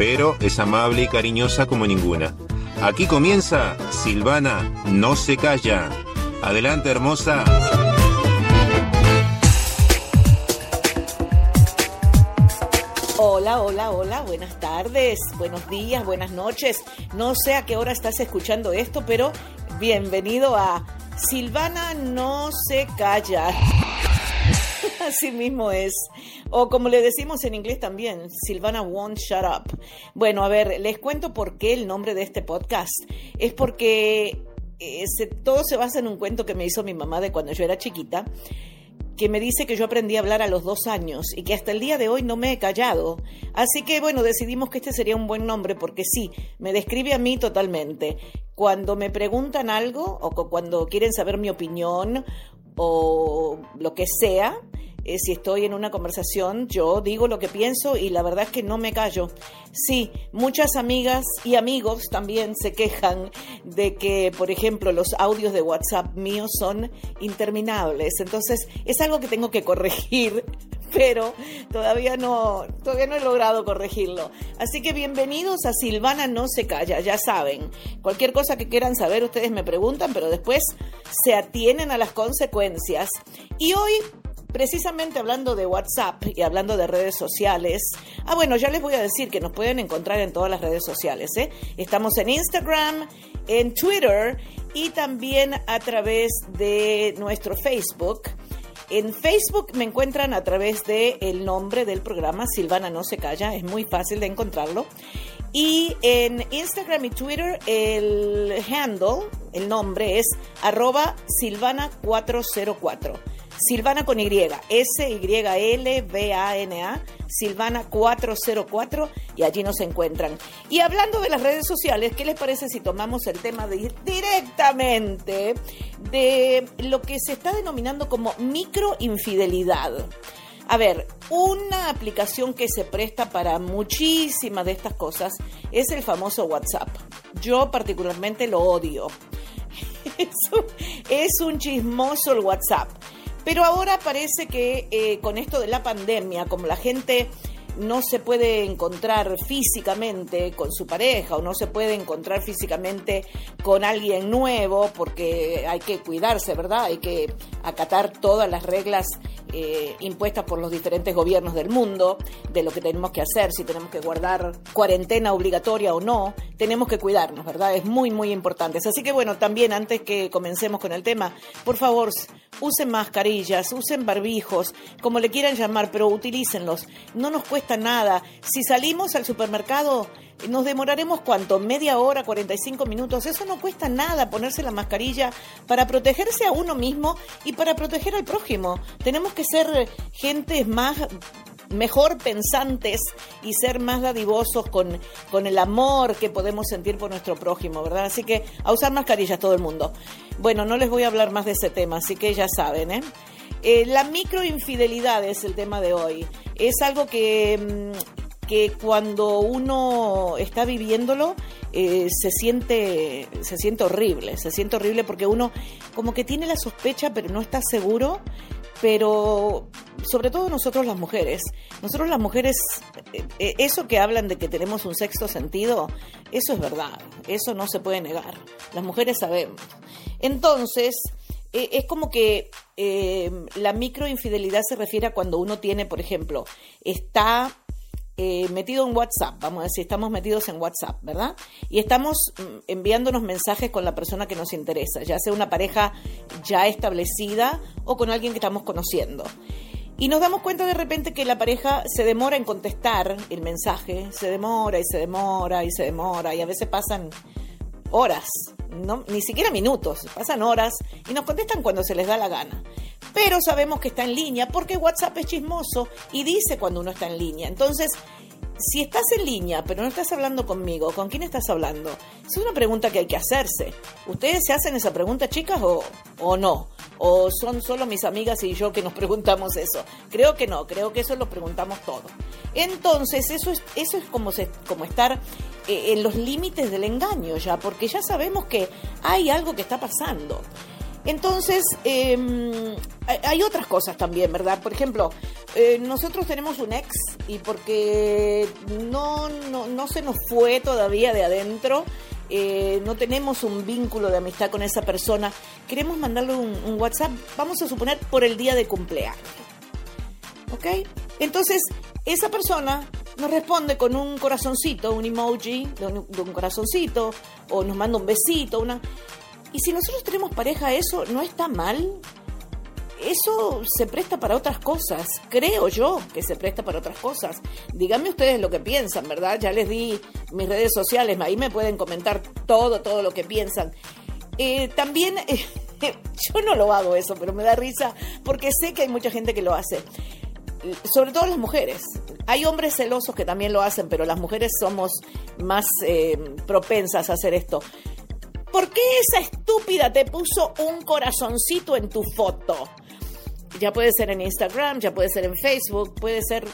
pero es amable y cariñosa como ninguna. Aquí comienza Silvana no se calla. Adelante, hermosa. Hola, hola, hola, buenas tardes, buenos días, buenas noches. No sé a qué hora estás escuchando esto, pero bienvenido a Silvana no se calla. Así mismo es. O como le decimos en inglés también, Silvana won't shut up. Bueno, a ver, les cuento por qué el nombre de este podcast. Es porque eh, todo se basa en un cuento que me hizo mi mamá de cuando yo era chiquita que me dice que yo aprendí a hablar a los dos años y que hasta el día de hoy no me he callado. Así que bueno, decidimos que este sería un buen nombre porque sí, me describe a mí totalmente. Cuando me preguntan algo o cuando quieren saber mi opinión o lo que sea, eh, si estoy en una conversación, yo digo lo que pienso y la verdad es que no me callo. Sí, muchas amigas y amigos también se quejan de que, por ejemplo, los audios de WhatsApp míos son interminables. Entonces, es algo que tengo que corregir, pero todavía no, todavía no he logrado corregirlo. Así que bienvenidos a Silvana No Se Calla, ya saben. Cualquier cosa que quieran saber, ustedes me preguntan, pero después se atienen a las consecuencias. Y hoy precisamente hablando de WhatsApp y hablando de redes sociales, ah, bueno, ya les voy a decir que nos pueden encontrar en todas las redes sociales. ¿eh? Estamos en Instagram, en Twitter y también a través de nuestro Facebook. En Facebook me encuentran a través del el nombre del programa Silvana No Se Calla, es muy fácil de encontrarlo. Y en Instagram y Twitter el handle, el nombre es arroba Silvana404. Silvana con Y, S-Y-L-V-A-N-A, Silvana 404 y allí nos encuentran. Y hablando de las redes sociales, ¿qué les parece si tomamos el tema de directamente de lo que se está denominando como microinfidelidad? A ver, una aplicación que se presta para muchísimas de estas cosas es el famoso WhatsApp. Yo particularmente lo odio. Es un, chismoso el WhatsApp. Pero ahora parece que eh, con esto de la pandemia, como la gente no se puede encontrar físicamente con su pareja o no se puede encontrar físicamente con alguien nuevo porque hay que cuidarse, ¿verdad? Hay que acatar todas las reglas eh, impuestas por los diferentes gobiernos del mundo, de lo que tenemos que hacer, si tenemos que guardar cuarentena obligatoria o no, tenemos que cuidarnos, ¿verdad? Es muy, muy importante. Así que bueno, también antes que comencemos con el tema, por favor, usen mascarillas, usen barbijos, como le quieran llamar, pero utilícenlos. No nos cuesta nada. Si salimos al supermercado, nos demoraremos cuánto, media hora, 45 minutos. Eso no cuesta nada ponerse la mascarilla para protegerse a uno mismo y para proteger al prójimo. Tenemos que ser gentes más mejor pensantes y ser más dadivosos con, con el amor que podemos sentir por nuestro prójimo, ¿verdad? Así que a usar mascarillas todo el mundo. Bueno, no les voy a hablar más de ese tema, así que ya saben, ¿eh? eh la microinfidelidad es el tema de hoy. Es algo que, mm, que cuando uno está viviéndolo eh, se siente se siente horrible, se siente horrible porque uno como que tiene la sospecha pero no está seguro, pero sobre todo nosotros las mujeres, nosotros las mujeres eh, eh, eso que hablan de que tenemos un sexto sentido, eso es verdad, eso no se puede negar. Las mujeres sabemos. Entonces, es como que la microinfidelidad se refiere a cuando uno tiene, por ejemplo, está eh, metido en WhatsApp, vamos a decir, estamos metidos en WhatsApp, ¿verdad? Y estamos mm, enviándonos mensajes con la persona que nos interesa, ya sea una pareja ya establecida o con alguien que estamos conociendo. Y nos damos cuenta de repente que la pareja se demora en contestar el mensaje, se demora y se demora y se demora y a veces pasan horas, no, ni siquiera minutos, pasan horas y nos contestan cuando se les da la gana pero sabemos que está en línea porque WhatsApp es chismoso y dice cuando uno está en línea. Entonces, si estás en línea, pero no estás hablando conmigo, ¿con quién estás hablando? Es una pregunta que hay que hacerse. ¿Ustedes se hacen esa pregunta, chicas, o, o no? ¿O son solo mis amigas y yo que nos preguntamos eso? Creo que no, creo que eso lo preguntamos todos. Entonces, eso es, eso es como, se, como estar eh, en los límites del engaño ya, porque ya sabemos que hay algo que está pasando. Entonces, em, hay otras cosas también, ¿verdad? Por ejemplo, eh, nosotros tenemos un ex y porque no, no, se nos fue todavía de adentro, eh, no tenemos un vínculo de amistad con esa persona, queremos mandarle un, WhatsApp, vamos a suponer, por el día de cumpleaños. ¿Ok? Entonces, esa persona nos responde con un corazoncito, un emoji de un corazoncito, o nos manda un besito, una... Y si nosotros tenemos pareja, eso no está mal. Eso se presta para otras cosas. Creo yo que se presta para otras cosas. Díganme ustedes lo que piensan, ¿verdad? Ya les di mis redes sociales, ahí me pueden comentar todo, todo lo que piensan. Eh, también, yo no lo hago eso, pero me da risa porque sé que hay mucha gente que lo hace sobre todo las mujeres. Hay hombres celosos que también lo hacen, pero las mujeres somos más eh, propensas a hacer esto. ¿Por qué esa estúpida te puso un corazoncito en tu foto? Ya puede ser en Instagram, ya puede ser en Facebook, puede ser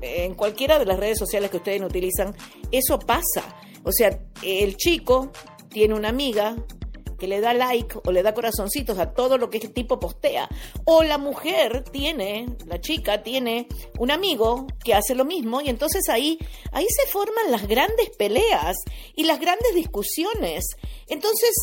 en cualquiera de las redes sociales que ustedes utilizan. Eso pasa. O sea, el chico tiene una amiga que le da like o le da corazoncitos a todo lo que este tipo postea. O la mujer tiene, la chica tiene un amigo que hace lo mismo y entonces ahí, ahí se forman las grandes peleas y las grandes discusiones. Entonces,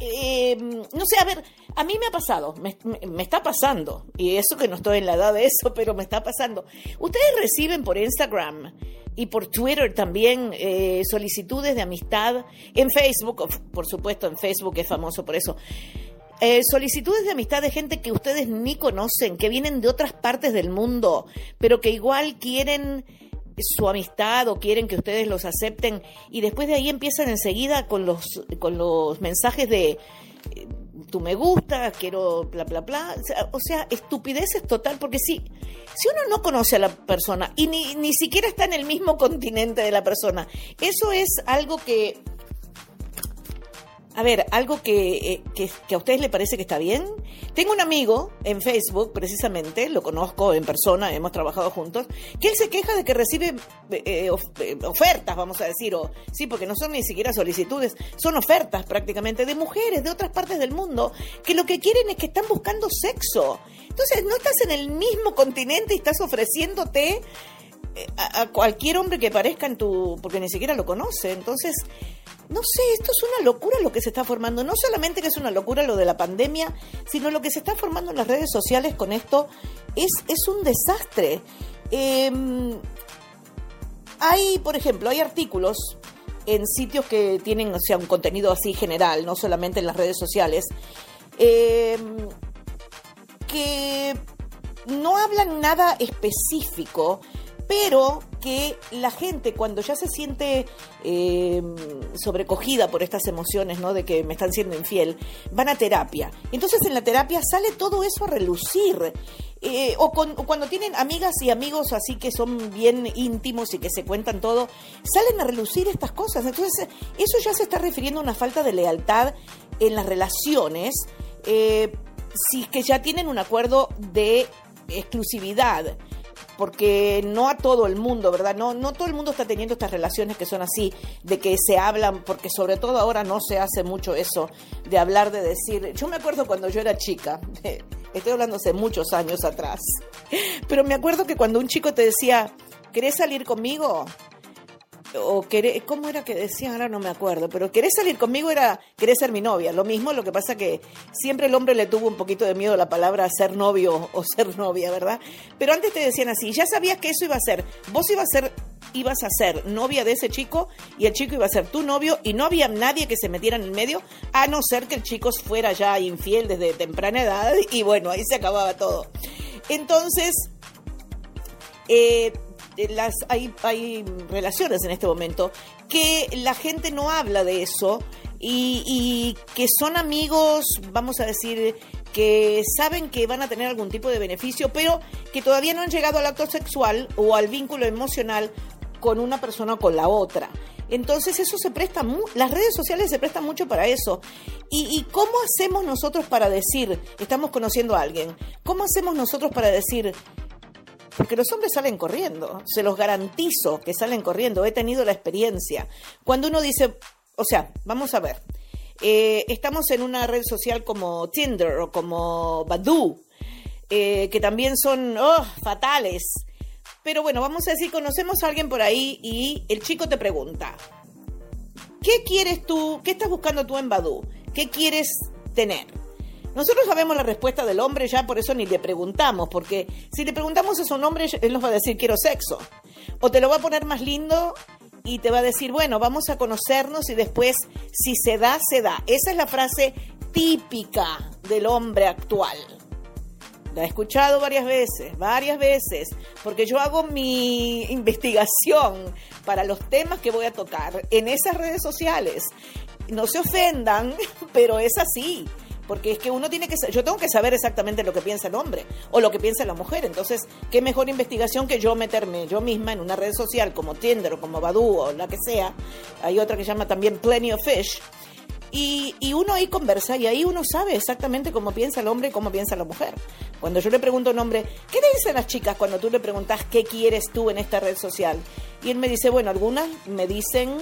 eh, no sé, a ver, a mí me ha pasado, me, está pasando, y eso que no estoy en la edad de eso, pero me está pasando. Ustedes reciben por Instagram y por Twitter también eh, solicitudes de amistad, en Facebook, por supuesto, en Facebook es famoso por eso. Eh, solicitudes de amistad de gente que ustedes ni conocen, que vienen de otras partes del mundo, pero que igual quieren su amistad o quieren que ustedes los acepten y después de ahí empiezan enseguida con los, con los mensajes de tú me gusta, quiero bla, bla, bla. O sea, estupideces total, porque si, si uno no conoce a la persona y ni, ni siquiera está en el mismo continente de la persona, eso es algo que a ver, algo eh, que, que, a ustedes les parece que está bien. Tengo un amigo en Facebook, precisamente, lo conozco en persona, hemos trabajado juntos, que él se queja de que recibe eh, eh, ofertas, vamos a decir, o sí, porque no son ni siquiera solicitudes, son ofertas prácticamente de mujeres de otras partes del mundo que lo que quieren es que están buscando sexo. Entonces, no estás en el mismo continente y estás ofreciéndote a, a cualquier hombre que parezca en tu, porque ni siquiera lo conoce. Entonces, no sé, esto es una locura lo que se está formando. No solamente que es una locura lo de la pandemia, sino lo que se está formando en las redes sociales con esto es, es un desastre. Em, hay, por ejemplo, hay artículos en sitios que tienen, o sea, un contenido así general, no solamente en las redes sociales, em, que no hablan nada específico pero que la gente cuando ya se siente eh, sobrecogida por estas emociones, ¿no? De que me están siendo infiel, van a terapia. Entonces en la terapia sale todo eso a relucir. Eh, o, cuando tienen amigas y amigos así que son bien íntimos y que se cuentan todo, salen a relucir estas cosas. Entonces eso ya se está refiriendo a una falta de lealtad en las relaciones. Eh, si es que ya tienen un acuerdo de exclusividad porque no a todo el mundo, ¿verdad? No, no todo el mundo está teniendo estas relaciones que son así, de que se hablan, porque sobre todo ahora no se hace mucho eso, de hablar, de decir, yo me acuerdo cuando yo era chica, estoy hablando hace muchos años atrás, pero me acuerdo que cuando un chico te decía, ¿querés salir conmigo? O querés, ¿cómo era que decían? Ahora no me acuerdo, pero querés salir conmigo era, querés ser mi novia. Lo mismo, lo que pasa que siempre el hombre le tuvo un poquito de miedo la palabra ser novio o ser novia, ¿verdad? Pero antes te decían así, ya sabías que eso iba a ser, vos ibas a ser, ibas a ser novia de ese chico y el chico iba a ser tu novio y no había nadie que se metiera en el medio, a no ser que el chico fuera ya infiel desde temprana edad y bueno, ahí se acababa todo. Entonces, eh, las, hay, hay relaciones en este momento que la gente no habla de eso y, que son amigos, vamos a decir, que saben que van a tener algún tipo de beneficio, pero que todavía no han llegado al acto sexual o al vínculo emocional con una persona o con la otra. Entonces eso se presta, las redes sociales se prestan mucho para eso. ¿Y, ¿Y, cómo hacemos nosotros para decir, estamos conociendo a alguien? ¿Cómo hacemos nosotros para decir, porque los hombres salen corriendo, se los garantizo que salen corriendo, he tenido la experiencia. Cuando uno dice, o sea, vamos a ver, eh, estamos en una red social como Tinder o como Badoo, eh, que también son oh, fatales. Pero bueno, vamos a decir, conocemos a alguien por ahí y el chico te pregunta, ¿qué quieres tú? ¿Qué estás buscando tú en Badoo? ¿Qué quieres tener? Nosotros sabemos la respuesta del hombre, ya por eso ni le preguntamos, porque si le preguntamos a un hombre, él nos va a decir quiero sexo. O te lo va a poner más lindo y te va a decir, bueno, vamos a conocernos y después, si se da, se da. Esa es la frase típica del hombre actual. La he escuchado varias veces, varias veces, porque yo hago mi investigación para los temas que voy a tocar en esas redes sociales. No se ofendan, pero es así porque es que uno tiene que yo tengo que saber exactamente lo que piensa el hombre o lo que piensa la mujer, entonces qué mejor investigación que yo meterme yo misma en una red social como Tinder o como Badoo o la que sea, hay otra que se llama también Plenty of Fish, y, y, uno ahí conversa y ahí uno sabe exactamente cómo piensa el hombre y cómo piensa la mujer. Cuando yo le pregunto a un hombre, ¿qué te dicen las chicas cuando tú le preguntas qué quieres tú en esta red social? Y él me dice, bueno, algunas me dicen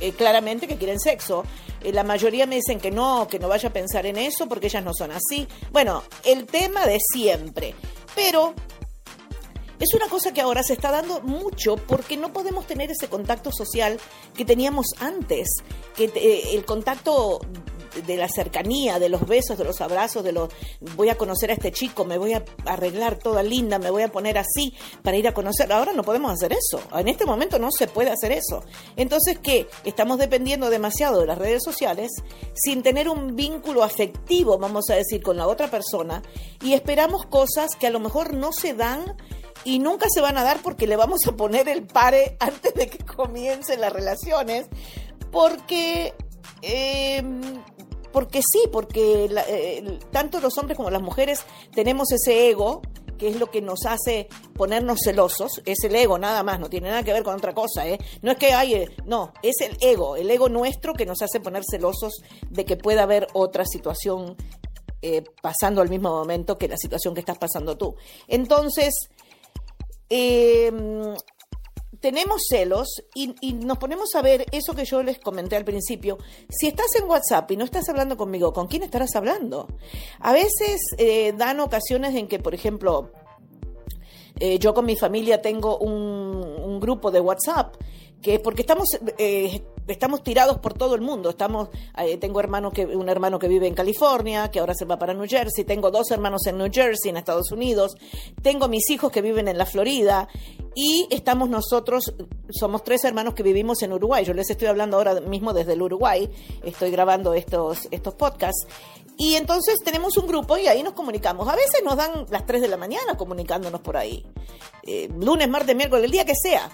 eh, claramente que quieren sexo. Eh, la mayoría me dicen que no, que no vaya a pensar en eso porque ellas no son así. Bueno, el tema de siempre. Pero es una cosa que ahora se está dando mucho porque no podemos tener ese contacto social que teníamos antes, que eh, el contacto de la cercanía, de los besos, de los abrazos, de los voy a conocer a este chico, me voy a arreglar toda linda, me voy a poner así para ir a conocer. Ahora no podemos hacer eso. En este momento no se puede hacer eso. Entonces, ¿qué? Estamos dependiendo demasiado de las redes sociales sin tener un vínculo afectivo, vamos a decir, con la otra persona y esperamos cosas que a lo mejor no se dan y nunca se van a dar porque le vamos a poner el pare antes de que comiencen las relaciones, porque eh, porque sí, porque eh, tanto los hombres como las mujeres tenemos ese ego que es lo que nos hace ponernos celosos, es el ego nada más, no tiene nada que ver con otra cosa, ¿eh? No es que hay, eh, no, es el ego, el ego nuestro que nos hace poner celosos de que pueda haber otra situación pasando al mismo momento que la situación que estás pasando tú. Entonces, eh, tenemos celos y, nos ponemos a ver eso que yo les comenté al principio. Si estás en WhatsApp y no estás hablando conmigo, ¿con quién estarás hablando? A veces eh, dan ocasiones en que, por ejemplo, eh, yo con mi familia tengo un, grupo de WhatsApp que porque estamos eh, estamos tirados por todo el mundo. Estamos, eh, tengo hermano que, un hermano que vive en California, que ahora se va para New Jersey, tengo dos hermanos en New Jersey, en Estados Unidos, tengo mis hijos que viven en la Florida y estamos nosotros, somos tres hermanos que vivimos en Uruguay. Yo les estoy hablando ahora mismo desde el Uruguay, estoy grabando estos, estos podcasts. Y entonces tenemos un grupo y ahí nos comunicamos. A veces nos dan las 3 de la mañana comunicándonos por ahí. Eh, lunes, martes, miércoles, el día que sea.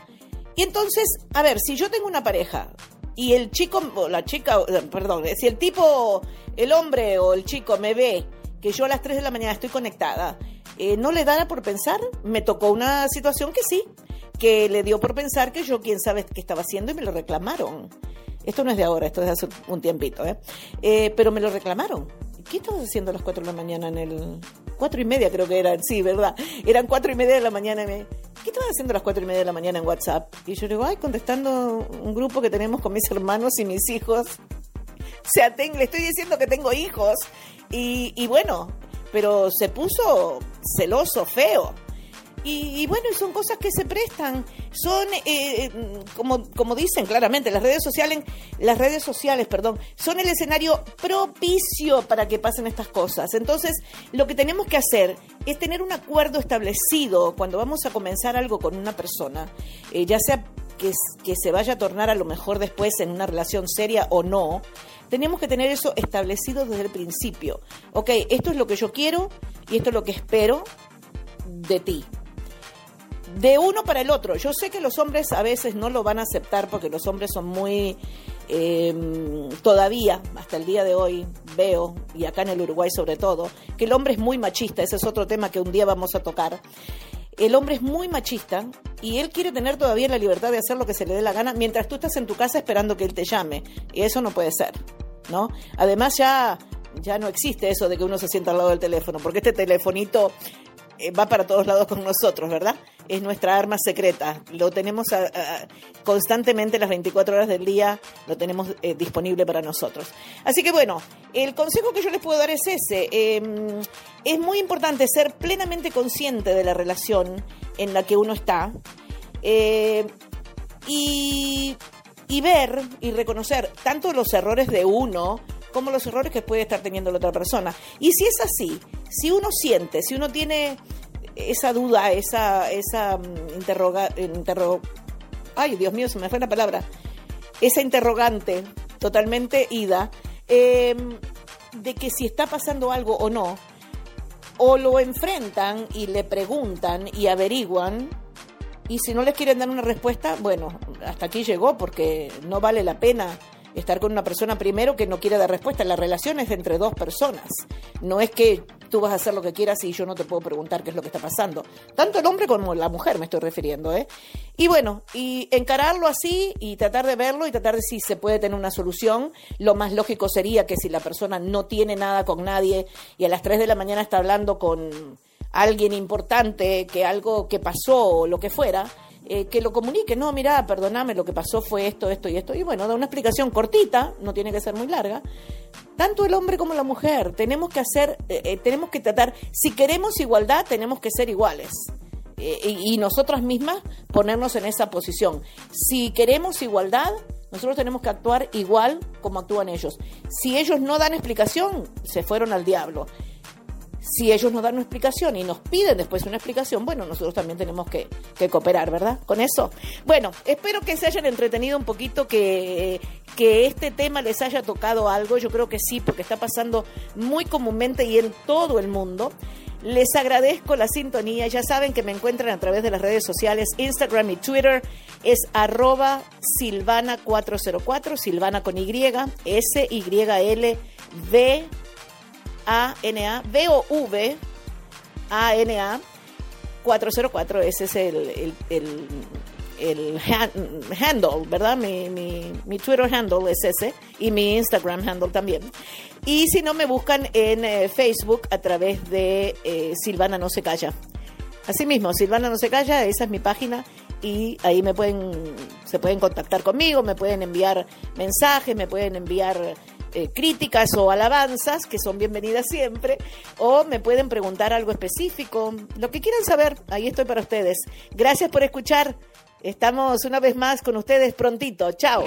Y entonces, a ver, si yo tengo una pareja y el chico la chica, eh, perdón, si el tipo, el hombre o el chico me ve que yo a las 3 de la mañana estoy conectada, eh, ¿no le da por pensar? Me tocó una situación que sí, que le dio por pensar que yo quién sabe qué estaba haciendo y me lo reclamaron. Esto no es de ahora, esto es de hace un tiempito, ¿eh? eh pero me lo reclamaron. ¿Qué estabas haciendo a las 4 de la mañana en el... Cuatro y media creo que eran, sí, ¿verdad? Eran cuatro y media de la mañana. Me... ¿Qué estabas haciendo a las cuatro y media de la mañana en WhatsApp? Y yo le digo, ay, contestando un grupo que tenemos con mis hermanos y mis hijos. O sea, le estoy diciendo que tengo hijos. Y bueno, pero se puso celoso, feo. Y, bueno, son cosas que se prestan, son, eh, como, como dicen claramente, las redes sociales, las redes sociales, perdón, son el escenario propicio para que pasen estas cosas. Entonces, lo que tenemos que hacer es tener un acuerdo establecido cuando vamos a comenzar algo con una persona, eh, ya sea que, que se vaya a tornar a lo mejor después en una relación seria o no, tenemos que tener eso establecido desde el principio. Ok, esto es lo que yo quiero y esto es lo que espero de ti de uno para el otro. Yo sé que los hombres a veces no lo van a aceptar porque los hombres son muy Em, todavía, hasta el día de hoy, veo, y acá en el Uruguay sobre todo, que el hombre es muy machista, ese es otro tema que un día vamos a tocar. El hombre es muy machista y él quiere tener todavía la libertad de hacer lo que se le dé la gana mientras tú estás en tu casa esperando que él te llame. Y eso no puede ser, ¿no? Además ya ya no existe eso de que uno se sienta al lado del teléfono, porque este telefonito eh, va para todos lados con nosotros, ¿verdad? Es nuestra arma secreta. Lo tenemos constantemente las 24 horas del día, lo tenemos eh, disponible para nosotros. Así que bueno, el consejo que yo les puedo dar es ese. Em, es muy importante ser plenamente consciente de la relación en la que uno está eh, y, y ver y reconocer tanto los errores de uno, como los errores que puede estar teniendo la otra persona. Y si es así, si uno siente, si uno tiene esa duda, esa, esa mm, ay Dios mío, se me fue la palabra, esa interrogante totalmente ida, em, de que si está pasando algo o no, o lo enfrentan y le preguntan y averiguan, y si no les quieren dar una respuesta, bueno, hasta aquí llegó porque no vale la pena estar con una persona primero que no quiere dar respuesta. La relación es entre dos personas. No es que tú vas a hacer lo que quieras y yo no te puedo preguntar qué es lo que está pasando. Tanto el hombre como la mujer me estoy refiriendo. ¿eh? Y bueno, y encararlo así y tratar de verlo y tratar de si se puede tener una solución. Lo más lógico sería que si la persona no tiene nada con nadie y a las 3 de la mañana está hablando con alguien importante, que algo que pasó o lo que fuera, eh, que lo comunique, no, mira, perdóname, lo que pasó fue esto, esto y esto. Y bueno, da una explicación cortita, no tiene que ser muy larga. Tanto el hombre como la mujer, tenemos que hacer, eh, eh, tenemos que tratar, si queremos igualdad, tenemos que ser iguales. y, y nosotras mismas ponernos en esa posición. Si queremos igualdad, nosotros tenemos que actuar igual como actúan ellos. Si ellos no dan explicación, se fueron al diablo si ellos nos dan una explicación y nos piden después una explicación, bueno, nosotros también tenemos que, cooperar, ¿verdad? Con eso. Bueno, espero que se hayan entretenido un poquito, que, que este tema les haya tocado algo. Yo creo que sí, porque está pasando muy comúnmente y en todo el mundo. Les agradezco la sintonía. Ya saben que me encuentran a través de las redes sociales, Instagram y Twitter. Es arroba Silvana404, Silvana con Y, S-Y-L-V a-N-A, V-O-V, A-N-A, 404, ese es el, el, handle, ¿verdad? Mi, mi, Twitter handle es ese y mi Instagram handle también. Y si no, me buscan en eh, Facebook a través de eh, Silvana No Se Calla. Así mismo, Silvana No Se Calla, esa es mi página y ahí me pueden, se pueden contactar conmigo, me pueden enviar mensajes, me pueden enviar eh, críticas o alabanzas, que son bienvenidas siempre, o me pueden preguntar algo específico, lo que quieran saber, ahí estoy para ustedes. Gracias por escuchar. Estamos una vez más con ustedes prontito. Chao.